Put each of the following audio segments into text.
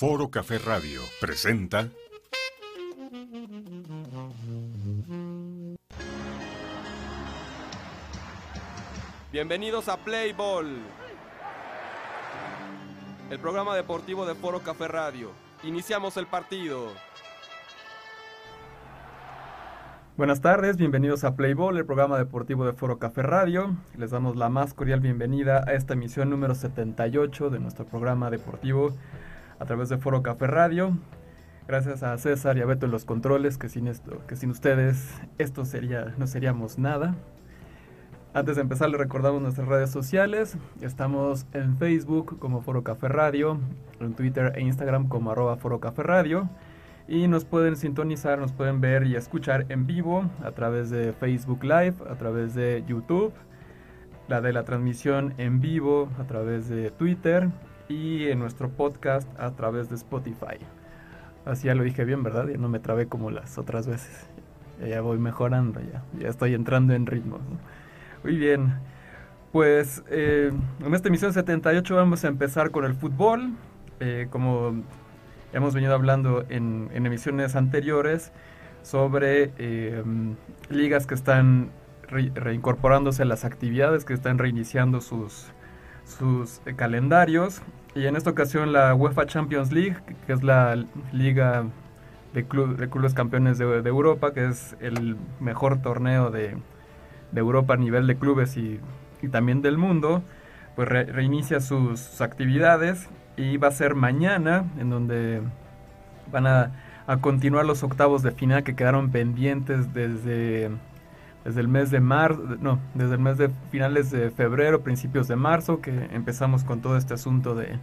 Foro Café Radio presenta Bienvenidos a Play Ball, el programa deportivo de Foro Café Radio. Iniciamos el partido. Buenas tardes, bienvenidos a Play Ball, el programa deportivo de Foro Café Radio. Les damos la más cordial bienvenida a esta emisión número 78 de nuestro programa deportivo a través de Foro Café Radio. Gracias a César y a Beto en los controles, que sin esto, que sin ustedes esto sería, no seríamos nada. Antes de empezar, les recordamos nuestras redes sociales. Estamos en Facebook como Foro Café Radio, en Twitter e Instagram como arroba Foro Café Radio. Y nos pueden sintonizar, nos pueden ver y escuchar en vivo a través de Facebook Live, a través de YouTube, la de la transmisión en vivo a través de Twitter y en nuestro podcast a través de Spotify. Así ya lo dije bien, ¿verdad? Ya no me trabé como las otras veces. Ya voy mejorando, ya, ya estoy entrando en ritmo. Muy bien. Pues eh, en esta emisión 78 vamos a empezar con el fútbol. Eh, como hemos venido hablando en, emisiones anteriores sobre eh, ligas que están reincorporándose a las actividades, que están reiniciando sus, sus calendarios. Y en esta ocasión la UEFA Champions League, que es la liga de, de clubes campeones de, Europa, que es el mejor torneo de, Europa a nivel de clubes y, también del mundo, pues reinicia sus, actividades y va a ser mañana, en donde van a, continuar los octavos de final que quedaron pendientes desde, desde el mes de marzo, no, desde el mes de finales de febrero, principios de marzo, que empezamos con todo este asunto de,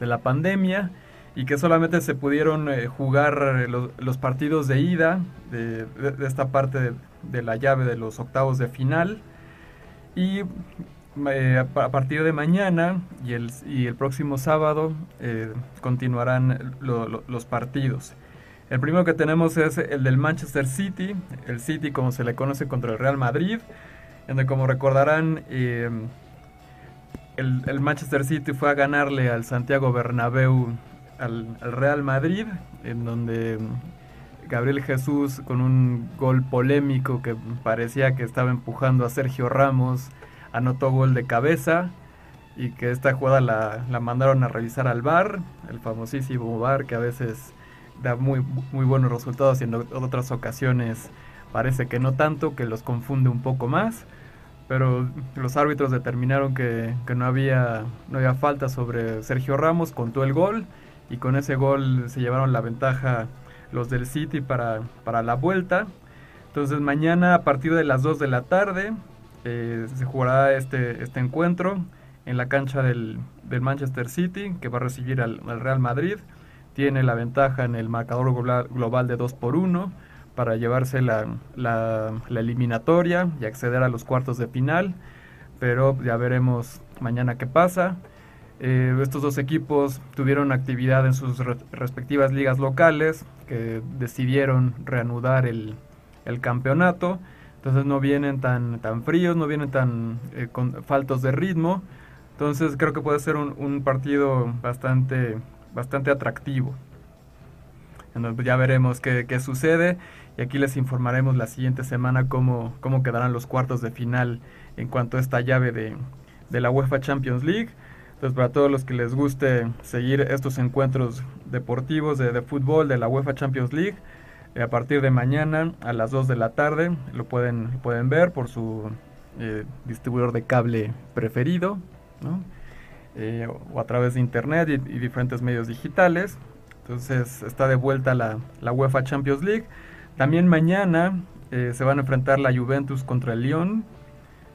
la pandemia y que solamente se pudieron eh, jugar los, partidos de ida de, esta parte de, la llave de los octavos de final. Y eh, a partir de mañana y el, y el próximo sábado eh, continuarán los partidos. El primero que tenemos es el del Manchester City, el City como se le conoce contra el Real Madrid, donde como recordarán em, el, Manchester City fue a ganarle al Santiago Bernabéu al, al Real Madrid, en donde Gabriel Jesús con un gol polémico que parecía que estaba empujando a Sergio Ramos anotó gol de cabeza y que esta jugada la, mandaron a revisar al VAR, el famosísimo VAR que a veces da muy, muy buenos resultados y en otras ocasiones parece que no tanto, que los confunde un poco más, pero los árbitros determinaron que, no, había, no había falta sobre Sergio Ramos, contó el gol y con ese gol se llevaron la ventaja los del City para, para la vuelta. Entonces mañana a partir de las 2 de la tarde eh, se jugará este, este encuentro en la cancha del, Manchester City, que va a recibir al, Real Madrid. Tiene la ventaja en el marcador global de 2 por 1 para llevarse la, la, eliminatoria y acceder a los cuartos de final. Pero ya veremos mañana qué pasa. Eh, estos dos equipos tuvieron actividad en sus respectivas ligas locales que decidieron reanudar el, el campeonato. Entonces no vienen tan, tan fríos, no vienen tan eh, con faltos de ritmo. Entonces creo que puede ser un, partido bastante, bastante atractivo. Ya veremos qué, sucede y aquí les informaremos la siguiente semana cómo, cómo quedarán los cuartos de final en cuanto a esta llave de, de la UEFA Champions League. Entonces para todos los que les guste seguir estos encuentros deportivos de, de fútbol de la UEFA Champions League, a partir de mañana a las 2 de la tarde lo pueden, pueden ver por su eh, distribuidor de cable preferido eh, o a través de internet y, diferentes medios digitales. Entonces está de vuelta la, la UEFA Champions League. También mañana eh, se van a enfrentar la Juventus contra el Lyon.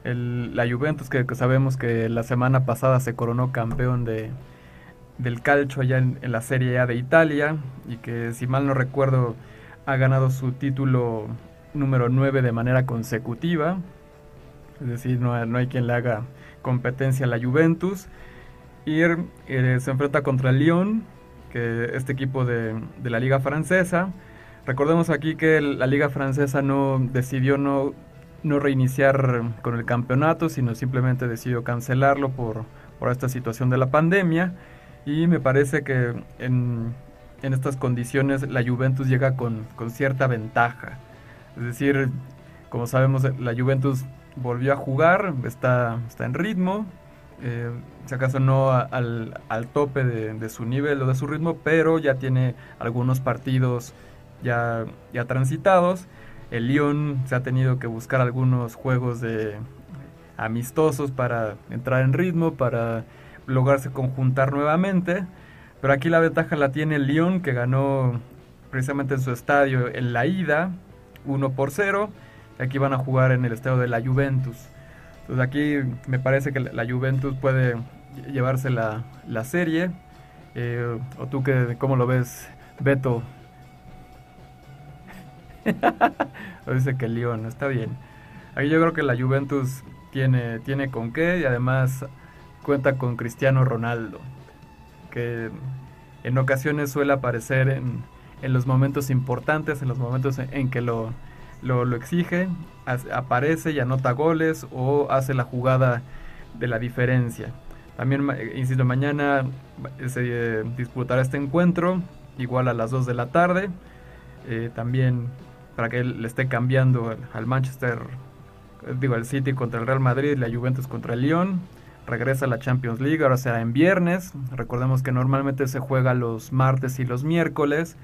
La Juventus que, sabemos que la semana pasada se coronó campeón de, del calcio allá en, en la Serie A de Italia y que si mal no recuerdo ha ganado su título número 9 de manera consecutiva. Es decir, no, hay quien le haga competencia a la Juventus. Y eh, se enfrenta contra el Lyon, que este equipo de, la liga francesa. Recordemos aquí que la liga francesa no decidió no, no reiniciar con el campeonato, sino simplemente decidió cancelarlo por, por esta situación de la pandemia. Y me parece que en, en estas condiciones la Juventus llega con, cierta ventaja. Es decir, como sabemos, la Juventus volvió a jugar, está, está en ritmo, eh, si acaso no al, tope de, su nivel o de su ritmo, pero ya tiene algunos partidos ya, ya transitados. El Lyon se ha tenido que buscar algunos juegos de amistosos para entrar en ritmo, para lograrse conjuntar nuevamente. Pero aquí la ventaja la tiene el Lyon, que ganó precisamente en su estadio en la ida, 1 por 0. Aquí van a jugar en el estadio de la Juventus. Entonces aquí me parece que la Juventus puede llevarse la, serie. Eh, ¿O tú que, cómo lo ves, Beto? dice que Lyon, está bien. Aquí yo creo que la Juventus tiene, tiene con qué y además cuenta con Cristiano Ronaldo que en ocasiones suele aparecer en, los momentos importantes, en los momentos en, que lo, lo, exige, aparece y anota goles o hace la jugada de la diferencia. También, insisto, mañana se eh, disputará este encuentro, igual a las 2 de la tarde. Eh, también para que le esté cambiando al Manchester, digo, el City contra el Real Madrid, la Juventus contra el Lyon regresa a la Champions League, ahora será en viernes. Recordemos que normalmente se juega los martes y los miércoles,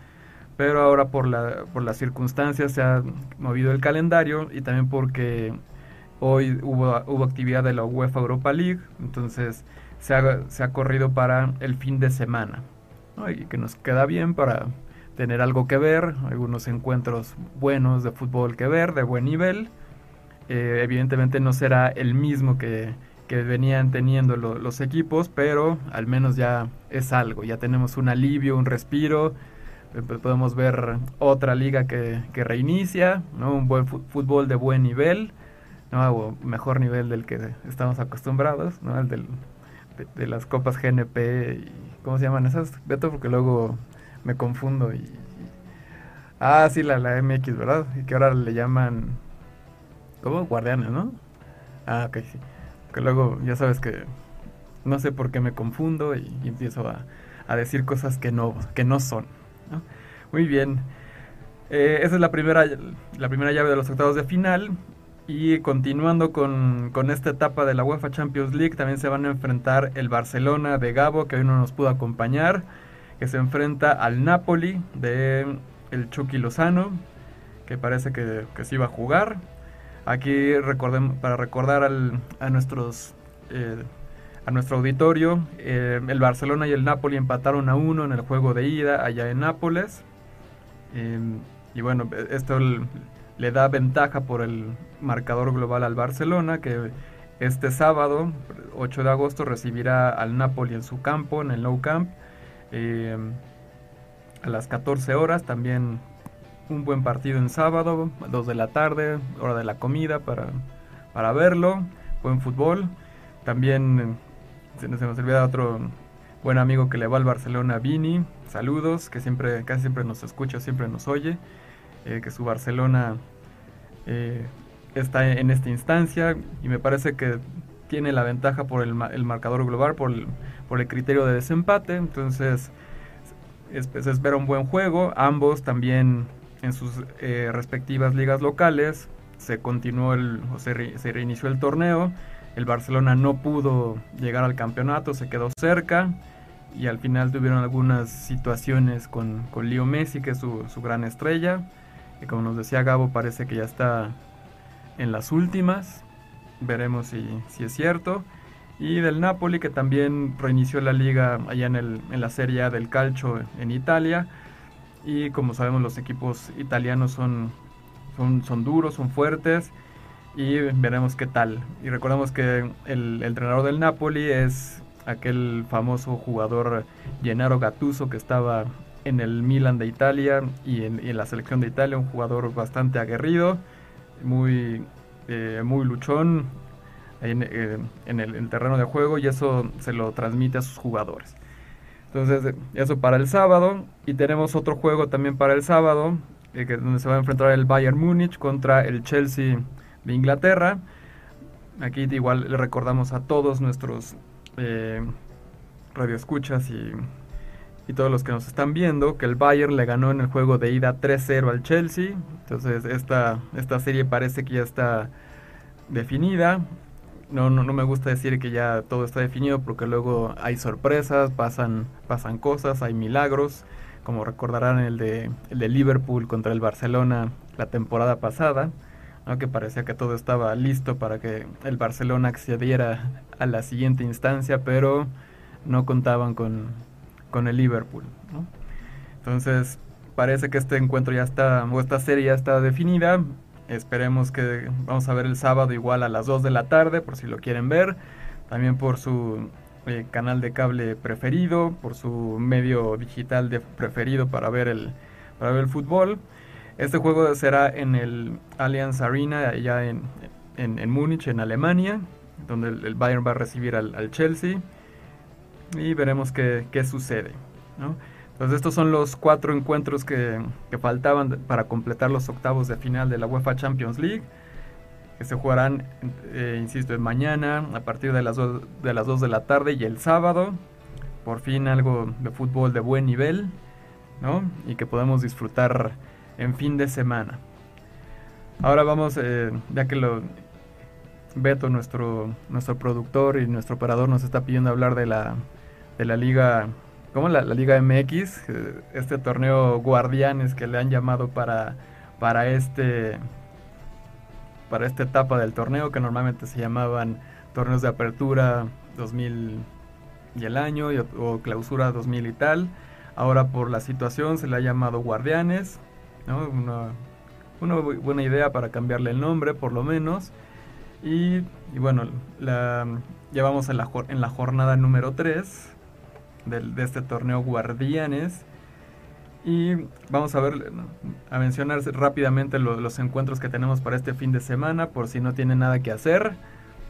pero ahora por, la, por las circunstancias se ha movido el calendario y también porque hoy hubo, hubo actividad de la UEFA Europa League, entonces se ha, se ha corrido para el fin de semana. Y que nos queda bien para tener algo que ver, algunos encuentros buenos de fútbol que ver, de buen nivel. Eh, evidentemente no será el mismo que que venían teniendo los equipos, pero al menos ya es algo, ya tenemos un alivio, un respiro, podemos ver otra liga que, reinicia, ¿no? un buen fútbol de buen nivel, ¿no? o mejor nivel del que estamos acostumbrados, ¿no? el del, de, las copas GNP, y, ¿cómo se llaman esas? Beto, porque luego me confundo y... ah, sí, la, la MX, ¿verdad? Y que ahora le llaman... ¿Cómo? Guardianes, ¿no? Ah, ok, sí que luego ya sabes que no sé por qué me confundo y, empiezo a, decir cosas que no, que no son. Muy bien. Eh, esa es la primera, la primera llave de los octavos de final. Y continuando con, con, esta etapa de la UEFA Champions League, también se van a enfrentar el Barcelona de Gabo, que hoy no nos pudo acompañar, que se enfrenta al Napoli de el Chucky Lozano, que parece que, que sí va a jugar. Aquí recordemos, para recordar a nuestros eh, a nuestro auditorio, eh, el Barcelona y el Napoli empataron a uno en el juego de ida allá en Nápoles. Em, y bueno, esto le da ventaja por el marcador global al Barcelona, que este sábado, 8 de agosto, recibirá al Napoli en su campo, en el Nou Camp, em, a las 14 horas. También un buen partido en sábado, 2 de la tarde, hora de la comida para, para verlo, buen fútbol. También se nos, olvida otro buen amigo que le va al Barcelona, Vini, saludos, que siempre, casi siempre nos escucha, siempre nos oye, eh, que su Barcelona eh, está en esta instancia y me parece que tiene la ventaja por el, el marcador global, por el, por el criterio de desempate, entonces se espera un buen juego, ambos también en sus eh, respectivas ligas locales. Se continuó el, se, reinició el torneo. El Barcelona no pudo llegar al campeonato, se quedó cerca y al final tuvieron algunas situaciones con, con Leo Messi, que es su, gran estrella. Y como nos decía Gabo, parece que ya está en las últimas. Veremos si, si es cierto. Y del Napoli, que también reinició la liga allá en, el, en la Serie A del Calcio en Italia y como sabemos los equipos italianos son, son, son duros, son fuertes y veremos qué tal. Y recordemos que el, entrenador del Napoli es aquel famoso jugador Gennaro Gattuso que estaba en el Milan de Italia y en, la selección de Italia, un jugador bastante aguerrido, muy, eh, muy luchón en, eh, en el terreno de juego y eso se lo transmite a sus jugadores. Entonces, eso para el sábado. Y tenemos otro juego también para el sábado, eh, donde se va a enfrentar el Bayern Múnich contra el Chelsea de Inglaterra. Aquí igual le recordamos a todos nuestros eh, radioescuchas y, y todos los que nos están viendo que el Bayern le ganó en el juego de ida 3-0 al Chelsea. Entonces esta, esta serie parece que ya está definida. No, no, no, me gusta decir que ya todo está definido porque luego hay sorpresas, pasan, pasan cosas, hay milagros, como recordarán el de, el de Liverpool contra el Barcelona la temporada pasada, que parecía que todo estaba listo para que el Barcelona accediera a la siguiente instancia, pero no contaban con, con el Liverpool. Entonces, parece que este encuentro ya está, o esta serie ya está definida. Esperemos que vamos a ver el sábado igual a las 2 de la tarde, por si lo quieren ver. También por su eh, canal de cable preferido, por su medio digital de preferido para ver el, para ver el fútbol. Este juego será en el Allianz Arena, allá en, en, Múnich, en Alemania, donde el, Bayern va a recibir al, Chelsea y veremos qué, qué sucede. Entonces estos son los cuatro encuentros que, que, faltaban para completar los octavos de final de la UEFA Champions League, que se jugarán, eh, insisto, mañana a partir de las, de las 2 de la tarde y el sábado. Por fin algo de fútbol de buen nivel, ¿no? Y que podemos disfrutar en fin de semana. Ahora vamos, eh, ya que lo Beto, nuestro, nuestro productor y nuestro operador, nos está pidiendo hablar de la de la liga, ¿cómo? La, la liga MX, eh, este torneo Guardianes que le han llamado para, para este para esta etapa del torneo que normalmente se llamaban torneos de apertura 2000 y el año o clausura 2000 y tal. Ahora por la situación se le ha llamado Guardianes, una, buena idea para cambiarle el nombre por lo menos. Y, bueno, la, en la, en la jornada número 3 de, este torneo Guardianes. Y vamos a ver, a mencionar rápidamente los encuentros que tenemos para este fin de semana, por si no tiene nada que hacer,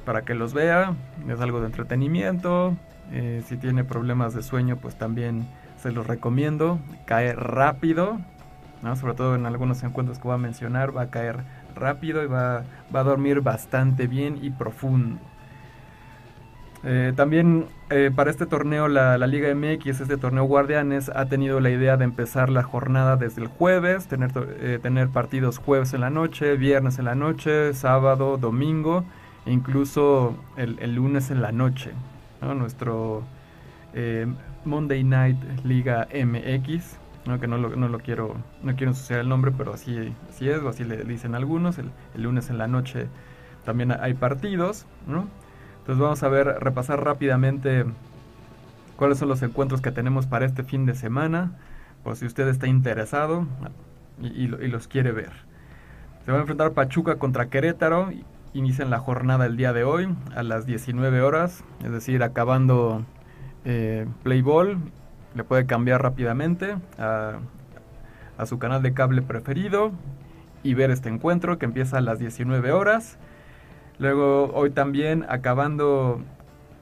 para que los vea. Es algo de entretenimiento. Eh, si tiene problemas de sueño, pues también se los recomiendo. Cae rápido, sobre todo en algunos encuentros que voy a mencionar, va a caer rápido y va, va a dormir bastante bien y profundo. Eh, también eh, para este torneo, la, Liga MX, este torneo Guardianes, ha tenido la idea de empezar la jornada desde el jueves, tener, eh, tener partidos jueves en la noche, viernes en la noche, sábado, domingo, e incluso el, lunes en la noche. Nuestro Monday Night Liga MX, que no lo, no lo, quiero no quiero ensuciar el nombre, pero así, así es, o así le dicen algunos. El, lunes en la noche también hay partidos, ¿no? Entonces vamos a ver, repasar rápidamente cuáles son los encuentros que tenemos para este fin de semana, por si usted está interesado y, los quiere ver. Se va a enfrentar Pachuca contra Querétaro, inician la jornada el día de hoy a las 19 horas, es decir, acabando eh, Play Ball, le puede cambiar rápidamente a, su canal de cable preferido y ver este encuentro que empieza a las 19 horas. Luego hoy también acabando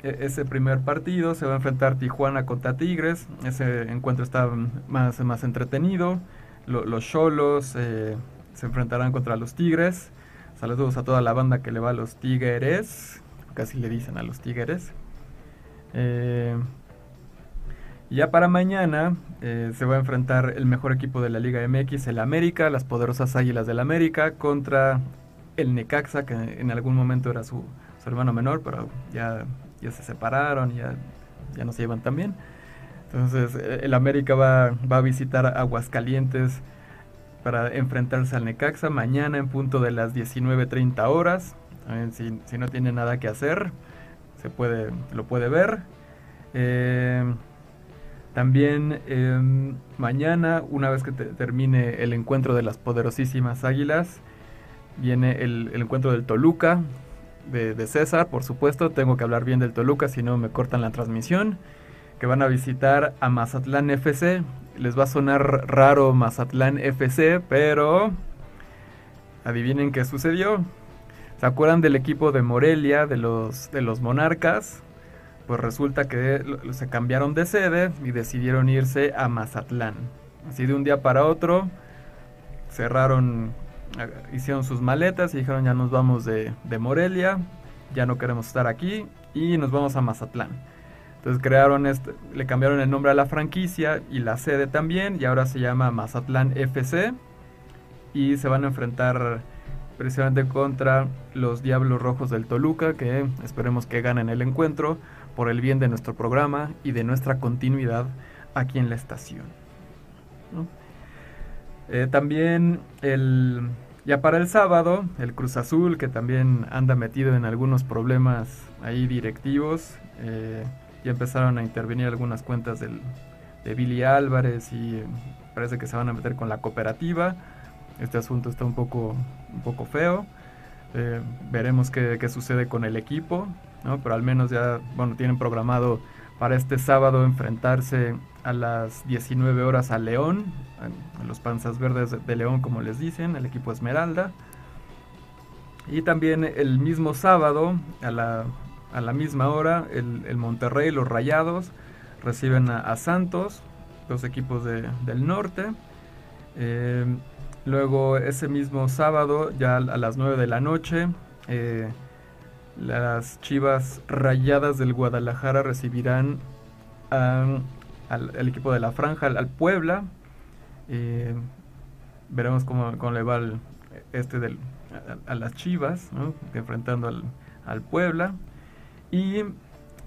e, ese primer partido se va a enfrentar Tijuana contra Tigres. Ese encuentro está más, más entretenido. los Cholos eh, se enfrentarán contra los Tigres. Saludos a toda la banda que le va a los Tigres. Casi le dicen a los Tigres. Eh, ya para mañana eh, se va a enfrentar el mejor equipo de la Liga MX, el América, las poderosas Águilas del América, contra el Necaxa, que en algún momento era su, hermano menor, pero ya, ya se separaron, ya, ya no se llevan tan bien. Entonces eh, el América va, va a visitar Aguascalientes para enfrentarse al Necaxa mañana en punto de las 19.30 horas. Si, si, no tiene nada que hacer, se puede, lo puede ver. Eh, también em, mañana, una vez que termine el encuentro de las poderosísimas águilas, viene el, encuentro del Toluca, de, César, por supuesto. Tengo que hablar bien del Toluca, si no me cortan la transmisión. Que van a visitar a Mazatlán FC. Les va a sonar raro Mazatlán FC, pero adivinen qué sucedió. ¿Se acuerdan del equipo de Morelia, de los, de los Monarcas? Pues resulta que se cambiaron de sede y decidieron irse a Mazatlán. Así de un día para otro cerraron hicieron sus maletas y dijeron ya nos vamos de, Morelia, ya no queremos estar aquí y nos vamos a Mazatlán. Entonces crearon este, le cambiaron el nombre a la franquicia y la sede también y ahora se llama Mazatlán FC y se van a enfrentar precisamente contra los Diablos Rojos del Toluca que esperemos que ganen el encuentro por el bien de nuestro programa y de nuestra continuidad aquí en la estación. Eh, también el, ya para el sábado, el Cruz Azul, que también anda metido en algunos problemas ahí directivos, eh, ya empezaron a intervenir algunas cuentas de Billy Álvarez y parece que se van a meter con la cooperativa. Este asunto está un poco, un poco feo. Eh, veremos qué, qué, sucede con el equipo, ¿no? pero al menos ya bueno, tienen programado para este sábado enfrentarse a las 19 horas a León, a los Panzas Verdes de León como les dicen, el equipo Esmeralda. Y también el mismo sábado a la a la misma hora, el, Monterrey, los Rayados, reciben a, Santos, los equipos de, del norte. Eh, luego ese mismo sábado, ya a las 9 de la noche, eh, las Chivas Rayadas del Guadalajara recibirán al, equipo de la Franja, al, Puebla. Eh, veremos cómo, cómo, le va este del, a, las Chivas, enfrentando al, al Puebla. Y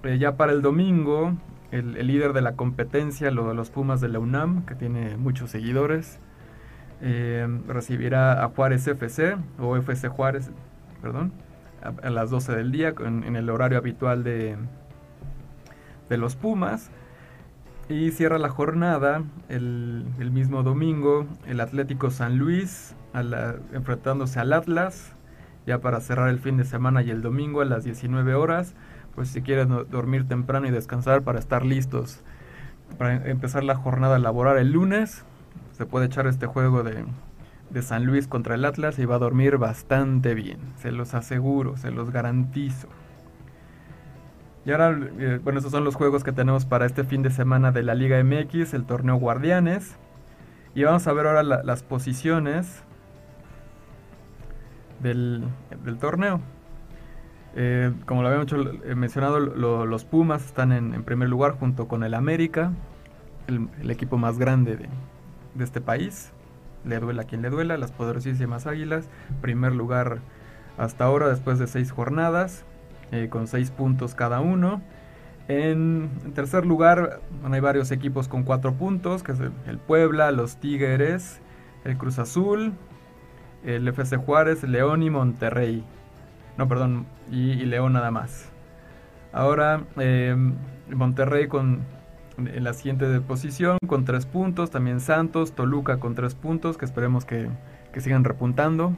eh, ya para el domingo, el, líder de la competencia, lo los Pumas de la UNAM, que tiene muchos seguidores, eh, recibirá a Juárez FC, o FC Juárez, perdón, a, las 12 del día, en, el horario habitual de, de los Pumas. Y cierra la jornada el, mismo domingo el Atlético San Luis enfrentándose al Atlas, ya para cerrar el fin de semana y el domingo a las 19 horas pues si quieres dormir temprano y descansar para estar listos para empezar la jornada laboral el lunes, se puede echar este juego de, de San Luis contra el Atlas y va a dormir bastante bien, se los aseguro, se los garantizo. Y ahora, eh, bueno, esos son los juegos que tenemos para este fin de semana de la Liga MX, el torneo Guardianes. Y vamos a ver ahora las posiciones del, torneo. Eh, como lo habíamos mencionado, los Pumas están en, primer lugar junto con el América, el, equipo más grande de, este país. Le duela a quien le duela, las poderosísimas Águilas. Primer lugar hasta ahora, después de seis jornadas, eh, con seis puntos cada uno. En, tercer lugar, hay varios equipos con cuatro puntos, que es el Puebla, los Tigres, el Cruz Azul, el FC Juárez, León y Monterrey. No, perdón, y, León nada más. Ahora em, Monterrey con en la siguiente posición con tres puntos, también Santos, Toluca con tres puntos, que esperemos que, sigan repuntando.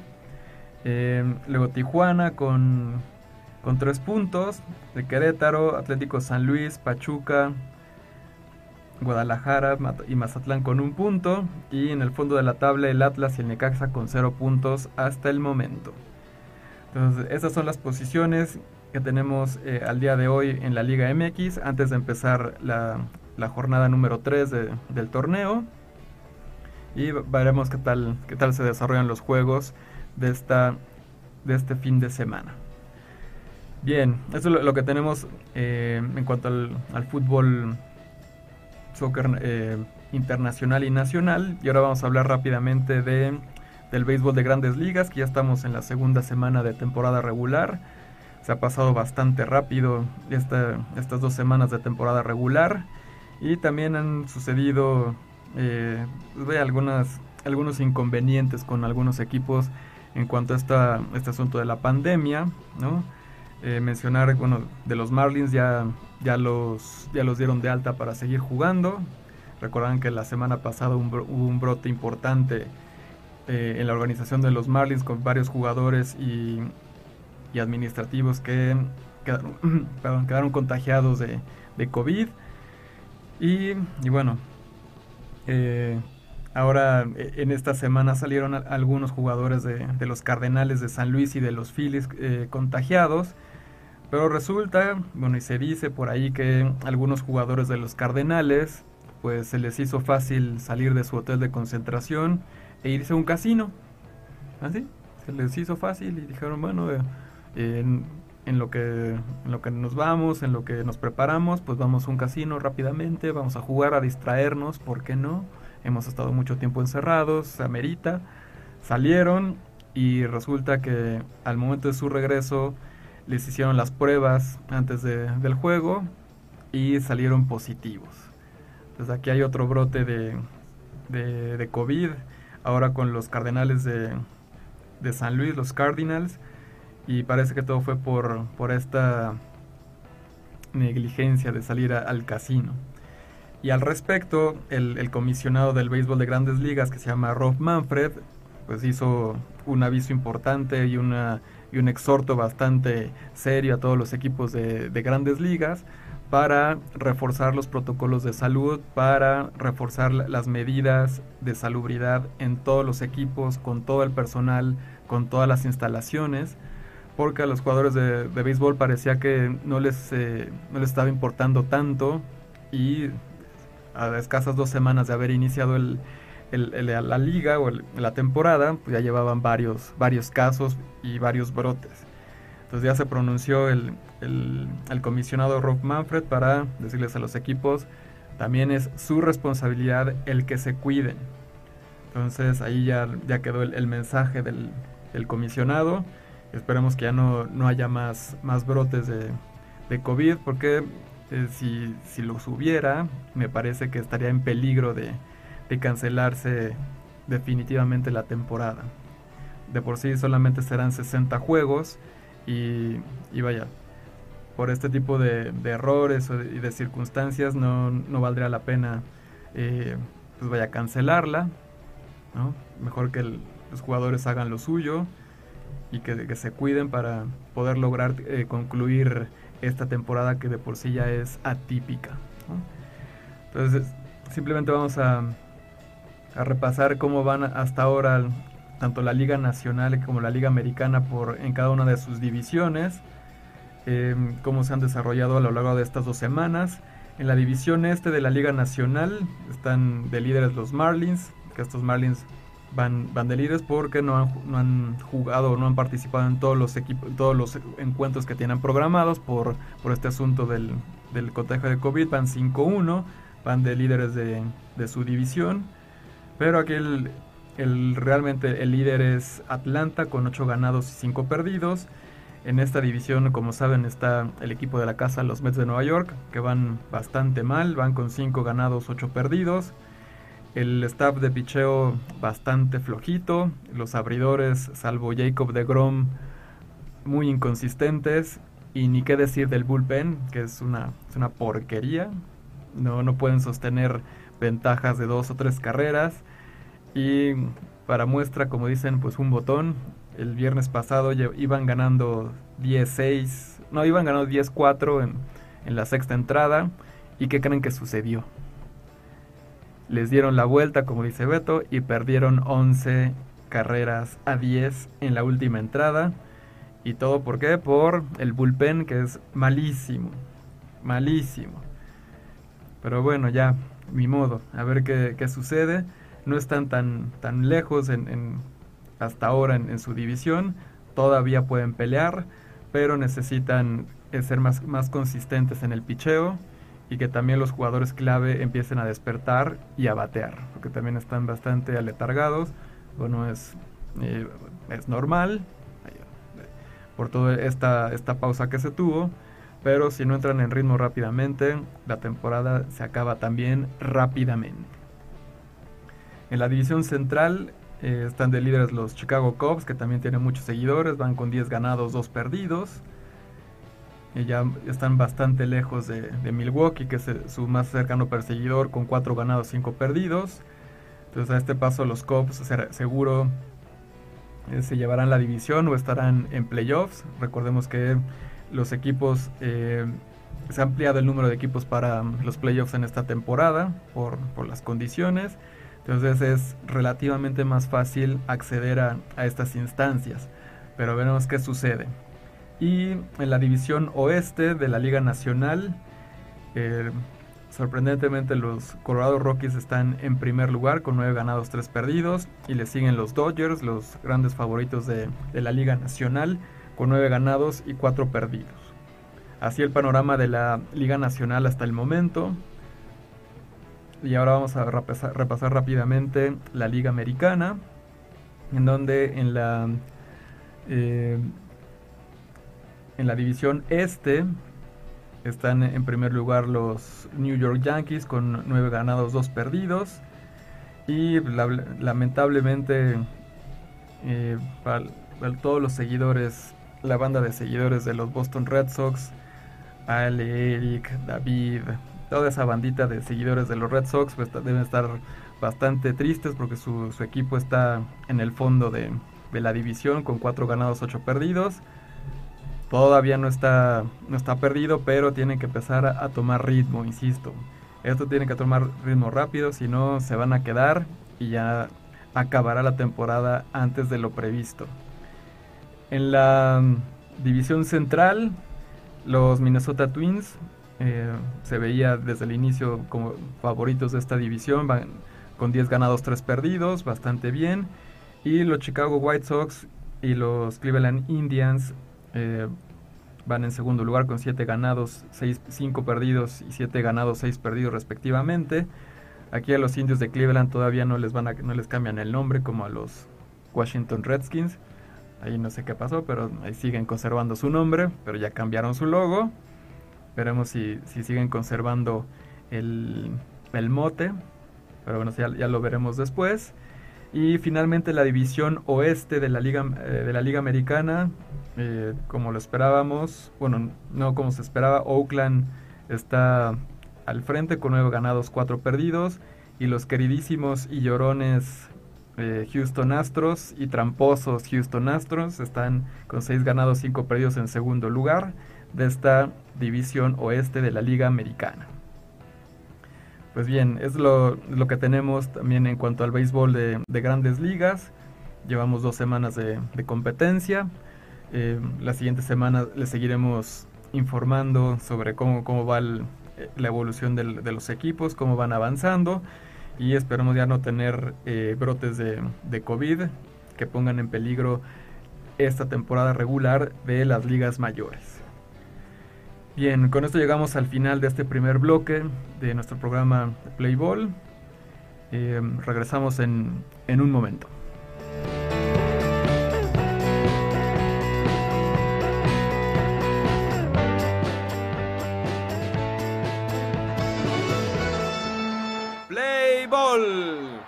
Em, luego Tijuana con, con tres puntos, de Querétaro, Atlético San Luis, Pachuca, Guadalajara y Mazatlán con un punto, y en el fondo de la tabla el Atlas y el Necaxa con cero puntos hasta el momento. Entonces, esas son las posiciones que tenemos eh, al día de hoy en la Liga MX antes de empezar la, jornada número 3 del torneo. Y veremos qué tal, qué tal se desarrollan los juegos de, esta, de este fin de semana. Bien, eso es lo, que tenemos eh, en cuanto al, fútbol soccer eh, internacional y nacional. Y ahora vamos a hablar rápidamente de del béisbol de grandes ligas, que ya estamos en la segunda semana de temporada regular. Se ha pasado bastante rápido estas dos semanas de temporada regular. Y también han sucedido eh, pues, algunas, algunos inconvenientes con algunos equipos en cuanto a esta, este asunto de la pandemia. ¿no? Eh, mencionar, bueno, de los Marlins ya, ya, los, ya los dieron de alta para seguir jugando. Recordarán que la semana pasada hubo un brote importante eh, en la organización de los Marlins con varios jugadores y, administrativos que quedaron, contagiados de, COVID. Y, bueno, eh, ahora eh, en esta semana salieron algunos jugadores de, los Cardenales de San Luis y de los Phillies contagiados. Pero resulta, bueno, y se dice por ahí que algunos jugadores de los Cardenales, pues se les hizo fácil salir de su hotel de concentración e irse a un casino. Así, se les hizo fácil y dijeron, bueno, eh, en lo que en lo que nos vamos, en lo que nos preparamos, pues vamos a un casino rápidamente, vamos a jugar, a distraernos, ¿por qué no? Hemos estado mucho tiempo encerrados, se amerita. Salieron y resulta que al momento de su regreso les hicieron las pruebas antes del juego y salieron positivos. Entonces aquí hay otro brote de, de, de COVID, ahora con los Cardenales de, de San Luis, los Cardinals y parece que todo fue por, por esta negligencia de salir al casino. Y al respecto, el, comisionado del béisbol de grandes ligas, que se llama Rob Manfred, pues hizo un aviso importante y, una, y un exhorto bastante serio a todos los equipos de, de grandes ligas para reforzar los protocolos de salud, para reforzar las medidas de salubridad en todos los equipos, con todo el personal, con todas las instalaciones porque a los jugadores de, béisbol parecía que no les, eh, no les estaba importando tanto y a escasas dos semanas de haber iniciado la liga o la temporada, pues ya llevaban varios, varios casos y varios brotes. Entonces ya se pronunció el, comisionado Rob Manfred para decirles a los equipos, también es su responsabilidad el que se cuiden. Entonces ahí ya, ya quedó el, mensaje del comisionado Esperemos que ya no, no haya más, más brotes de, de COVID, porque eh, si, si, los hubiera, me parece que estaría en peligro de, de cancelarse definitivamente la temporada. De por sí solamente serán 60 juegos y, y vaya, por este tipo de, de errores y de circunstancias no, no valdría la pena eh, pues vaya cancelarla. ¿no? Mejor que los jugadores hagan lo suyo y que, se cuiden para poder lograr eh, concluir esta temporada que de por sí ya es atípica. Entonces, simplemente vamos a, a, repasar cómo van hasta ahora tanto la Liga Nacional como la Liga Americana por, en cada una de sus divisiones, em, cómo se han desarrollado a lo largo de estas dos semanas. En la división este de la Liga Nacional están de líderes los Marlins, que estos Marlins van, van de líderes porque no han, no han jugado no han participado en todos los equipos, todos los encuentros que tienen programados por, por este asunto del, del contagio de COVID. Van 5-1, van de líderes de, de, su división. Pero aquí el, el, realmente el líder es Atlanta con 8 ganados y 5 perdidos. En esta división, como saben, está el equipo de la casa, los Mets de Nueva York, que van bastante mal, van con 5 ganados, 8 perdidos. El staff de picheo bastante flojito. Los abridores, salvo Jacob de Grom, muy inconsistentes. Y ni qué decir del bullpen, que es una, una porquería. No, no pueden sostener ventajas de dos o tres carreras. Y para muestra, como dicen, pues un botón. El viernes pasado iban ganando 10-6. No, iban ganando 10-4 en, en la sexta entrada. ¿Y qué creen que sucedió? Les dieron la vuelta, como dice Beto, y perdieron 11 carreras a 10 en la última entrada. ¿Y todo por qué? Por el bullpen que es malísimo. Malísimo. Pero bueno, ya, mi modo. A ver qué, qué sucede. No están tan, tan lejos en, hasta ahora en, su división. Todavía pueden pelear. Pero necesitan eh, ser más, más consistentes en el picheo y que también los jugadores clave empiecen a despertar y a batear, porque también están bastante aletargados. Bueno, es, eh, es normal por toda esta, esta pausa que se tuvo, pero si no entran en ritmo rápidamente, la temporada se acaba también rápidamente. En la división central eh, están de líderes los Chicago Cubs, que también tienen muchos seguidores, van con 10 ganados, 2 perdidos ya están bastante lejos de, Milwaukee, que es su más cercano perseguidor, con 4 ganados, 5 perdidos. Entonces a este paso los Cubs seguro eh, se llevarán la división o estarán en playoffs. Recordemos que los equipos, eh, se ha ampliado el número de equipos para los playoffs en esta temporada por, las condiciones. Entonces es relativamente más fácil acceder a, a estas instancias. Pero veremos qué sucede. Y en la división oeste de la Liga Nacional, eh, sorprendentemente los Colorado Rockies están en primer lugar con 9 ganados, 3 perdidos. Y le siguen los Dodgers, los grandes favoritos de, la Liga Nacional, con 9 ganados y 4 perdidos. Así el panorama de la Liga Nacional hasta el momento. Y ahora vamos a repasar, rápidamente la Liga Americana, en donde en la, eh, en la división este están en primer lugar los New York Yankees con 9 ganados, 2 perdidos. Y lamentablemente eh, para, todos los seguidores, la banda de seguidores de los Boston Red Sox, Ale, Eric, David, toda esa bandita de seguidores de los Red Sox pues, deben estar bastante tristes porque su, equipo está en el fondo de, de la división con 4 ganados, 8 perdidos todavía no está, no está perdido, pero tiene que empezar a, tomar ritmo, insisto. Esto tiene que tomar ritmo rápido, si no se van a quedar y ya acabará la temporada antes de lo previsto. En la mm, división central, los Minnesota Twins eh, se veía desde el inicio como favoritos de esta división, con 10 ganados, 3 perdidos, bastante bien. Y los Chicago White Sox y los Cleveland Indians eh, van en segundo lugar con 7 ganados, 5 perdidos y 7 ganados, 6 perdidos respectivamente. Aquí a los indios de Cleveland todavía no les, van a, no les cambian el nombre como a los Washington Redskins. Ahí no sé qué pasó, pero ahí siguen conservando su nombre, pero ya cambiaron su logo. Veremos si, si siguen conservando el, el mote. Pero bueno, ya, ya lo veremos después. Y finalmente la división oeste de la Liga, eh, de la Liga Americana, eh, como lo esperábamos, bueno, no como se esperaba, Oakland está al frente con 9 ganados, 4 perdidos. Y los queridísimos y llorones eh, Houston Astros y tramposos Houston Astros están con 6 ganados, 5 perdidos en segundo lugar de esta división oeste de la Liga Americana. Pues bien, es lo, que tenemos también en cuanto al béisbol de, grandes ligas. Llevamos dos semanas de, competencia. Eh, la siguiente semana les seguiremos informando sobre cómo, va eh, la evolución de los equipos, cómo van avanzando y esperamos ya no tener eh, brotes de COVID que pongan en peligro esta temporada regular de las ligas mayores. Bien, con esto llegamos al final de este primer bloque de nuestro programa Playball. Eh, regresamos en, en un momento. Playball.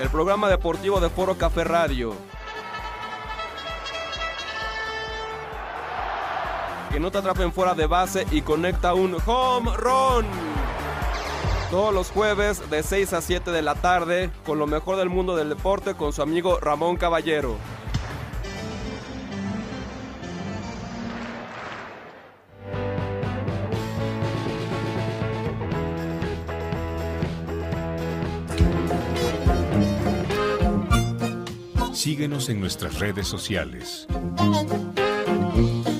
El programa deportivo de Foro Café Radio que no te atrapen fuera de base y conecta un home run. Todos los jueves de 6 a 7 de la tarde con lo mejor del mundo del deporte con su amigo Ramón Caballero. Síguenos en nuestras redes sociales.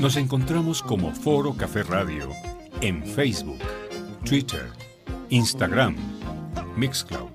Nos encontramos como Foro Café Radio en Facebook, Twitter, Instagram, Mixcloud.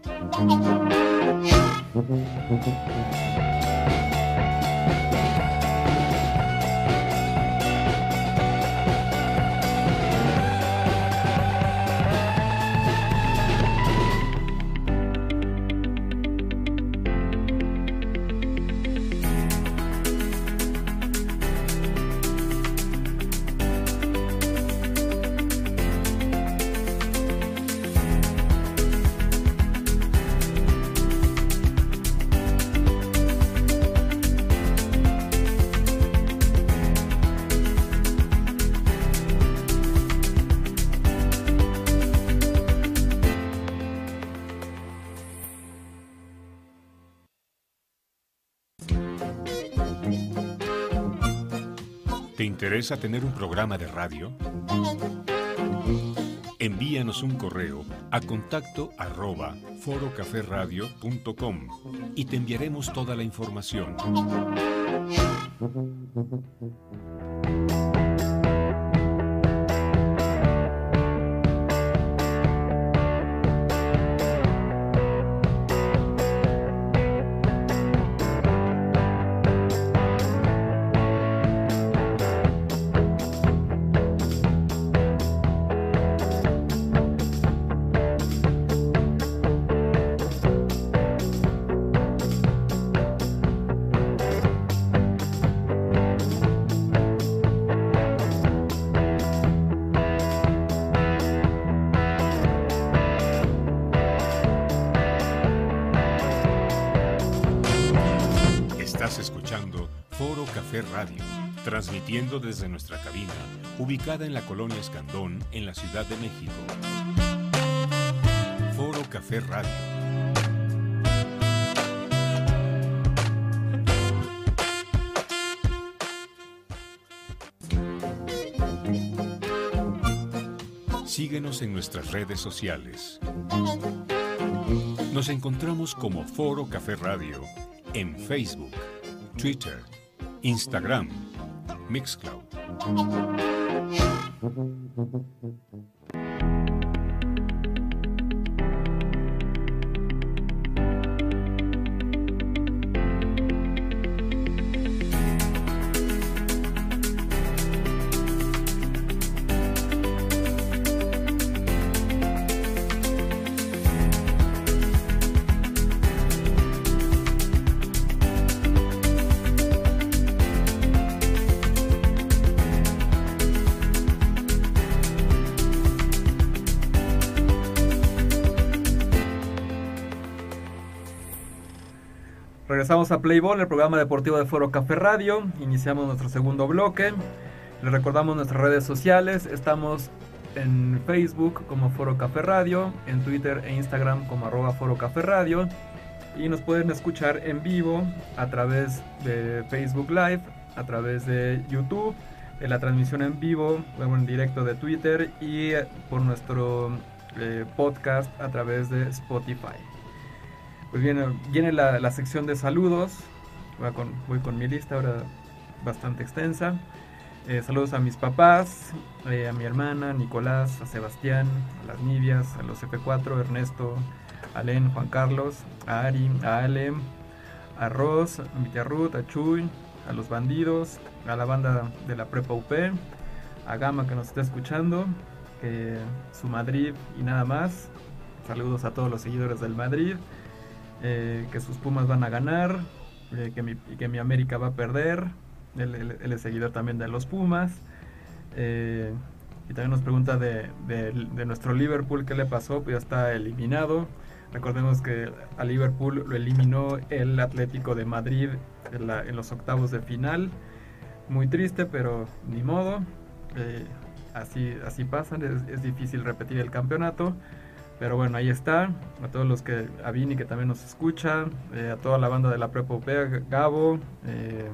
Interesa tener un programa de radio? Envíanos un correo a contacto arroba forocaferadio.com y te enviaremos toda la información. Desde nuestra cabina, ubicada en la colonia Escandón, en la Ciudad de México. Foro Café Radio. Síguenos en nuestras redes sociales. Nos encontramos como Foro Café Radio en Facebook, Twitter, Instagram, Mixcloud. Regresamos a Playball, el programa deportivo de Foro Café Radio. Iniciamos nuestro segundo bloque. Les recordamos nuestras redes sociales. Estamos en Facebook como Foro Café Radio, en Twitter e Instagram como arroba Foro Café Radio. Y nos pueden escuchar en vivo a través de Facebook Live, a través de YouTube, de la transmisión en vivo, luego en directo de Twitter y por nuestro eh, podcast a través de Spotify. Pues viene, viene la, sección de saludos. Voy con, mi lista ahora bastante extensa. Eh, saludos a mis papás, eh, a mi hermana, Nicolás, a Sebastián, a las Nidias, a los F4, Ernesto, a Len, Juan Carlos, a Ari, a Ale, a Ros, a Villarrut, a Chuy, a los bandidos, a la banda de la Prepa UP, a Gama que nos está escuchando, eh, su Madrid y nada más. Saludos a todos los seguidores del Madrid. Eh, que sus Pumas van a ganar, eh, que, mi, que mi América va a perder. Él, él- él es seguidor también de los Pumas. Eh, y también nos pregunta de, de- de nuestro Liverpool, ¿qué le pasó? Pues ya está eliminado. Recordemos que a Liverpool lo eliminó el Atlético de Madrid en, la- en los octavos de final. Muy triste, pero ni modo. Eh, así, así pasan, es, es difícil repetir el campeonato. Pero bueno, ahí está. A todos los que, a Vini que también nos escucha, eh, a toda la banda de la Prepa Upea, Gabo, eh,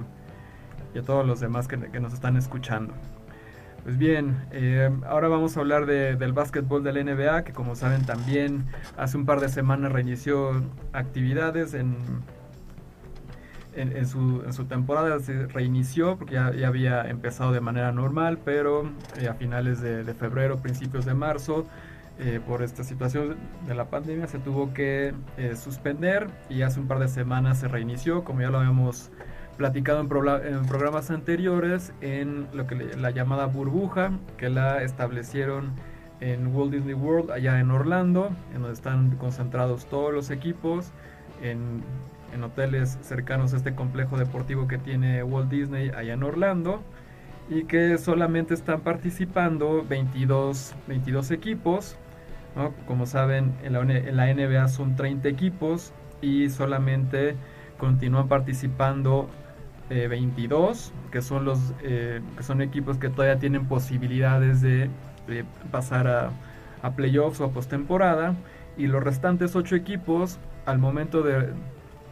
y a todos los demás que, nos están escuchando. Pues bien, eh, ahora vamos a hablar de- del básquetbol de la NBA, que como saben también hace un par de semanas reinició actividades en, en, su, en su temporada, se reinició porque ya, había empezado de manera normal, pero a finales de febrero, principios de marzo, eh, por esta situación de la pandemia se tuvo que eh, suspender y hace un par de semanas se reinició, como ya lo habíamos platicado en, probla- en programas anteriores, en lo que le- la llamada burbuja, que la establecieron en Walt Disney World, allá en Orlando, en donde están concentrados todos los equipos, en, en hoteles cercanos a este complejo deportivo que tiene Walt Disney allá en Orlando y que solamente están participando 22, 22 equipos. Como saben, en la, NBA son 30 equipos y solamente continúan participando eh, 22, que son los eh, que son equipos que todavía tienen posibilidades de, pasar a, a playoffs o a postemporada. Y los restantes 8 equipos, al momento de,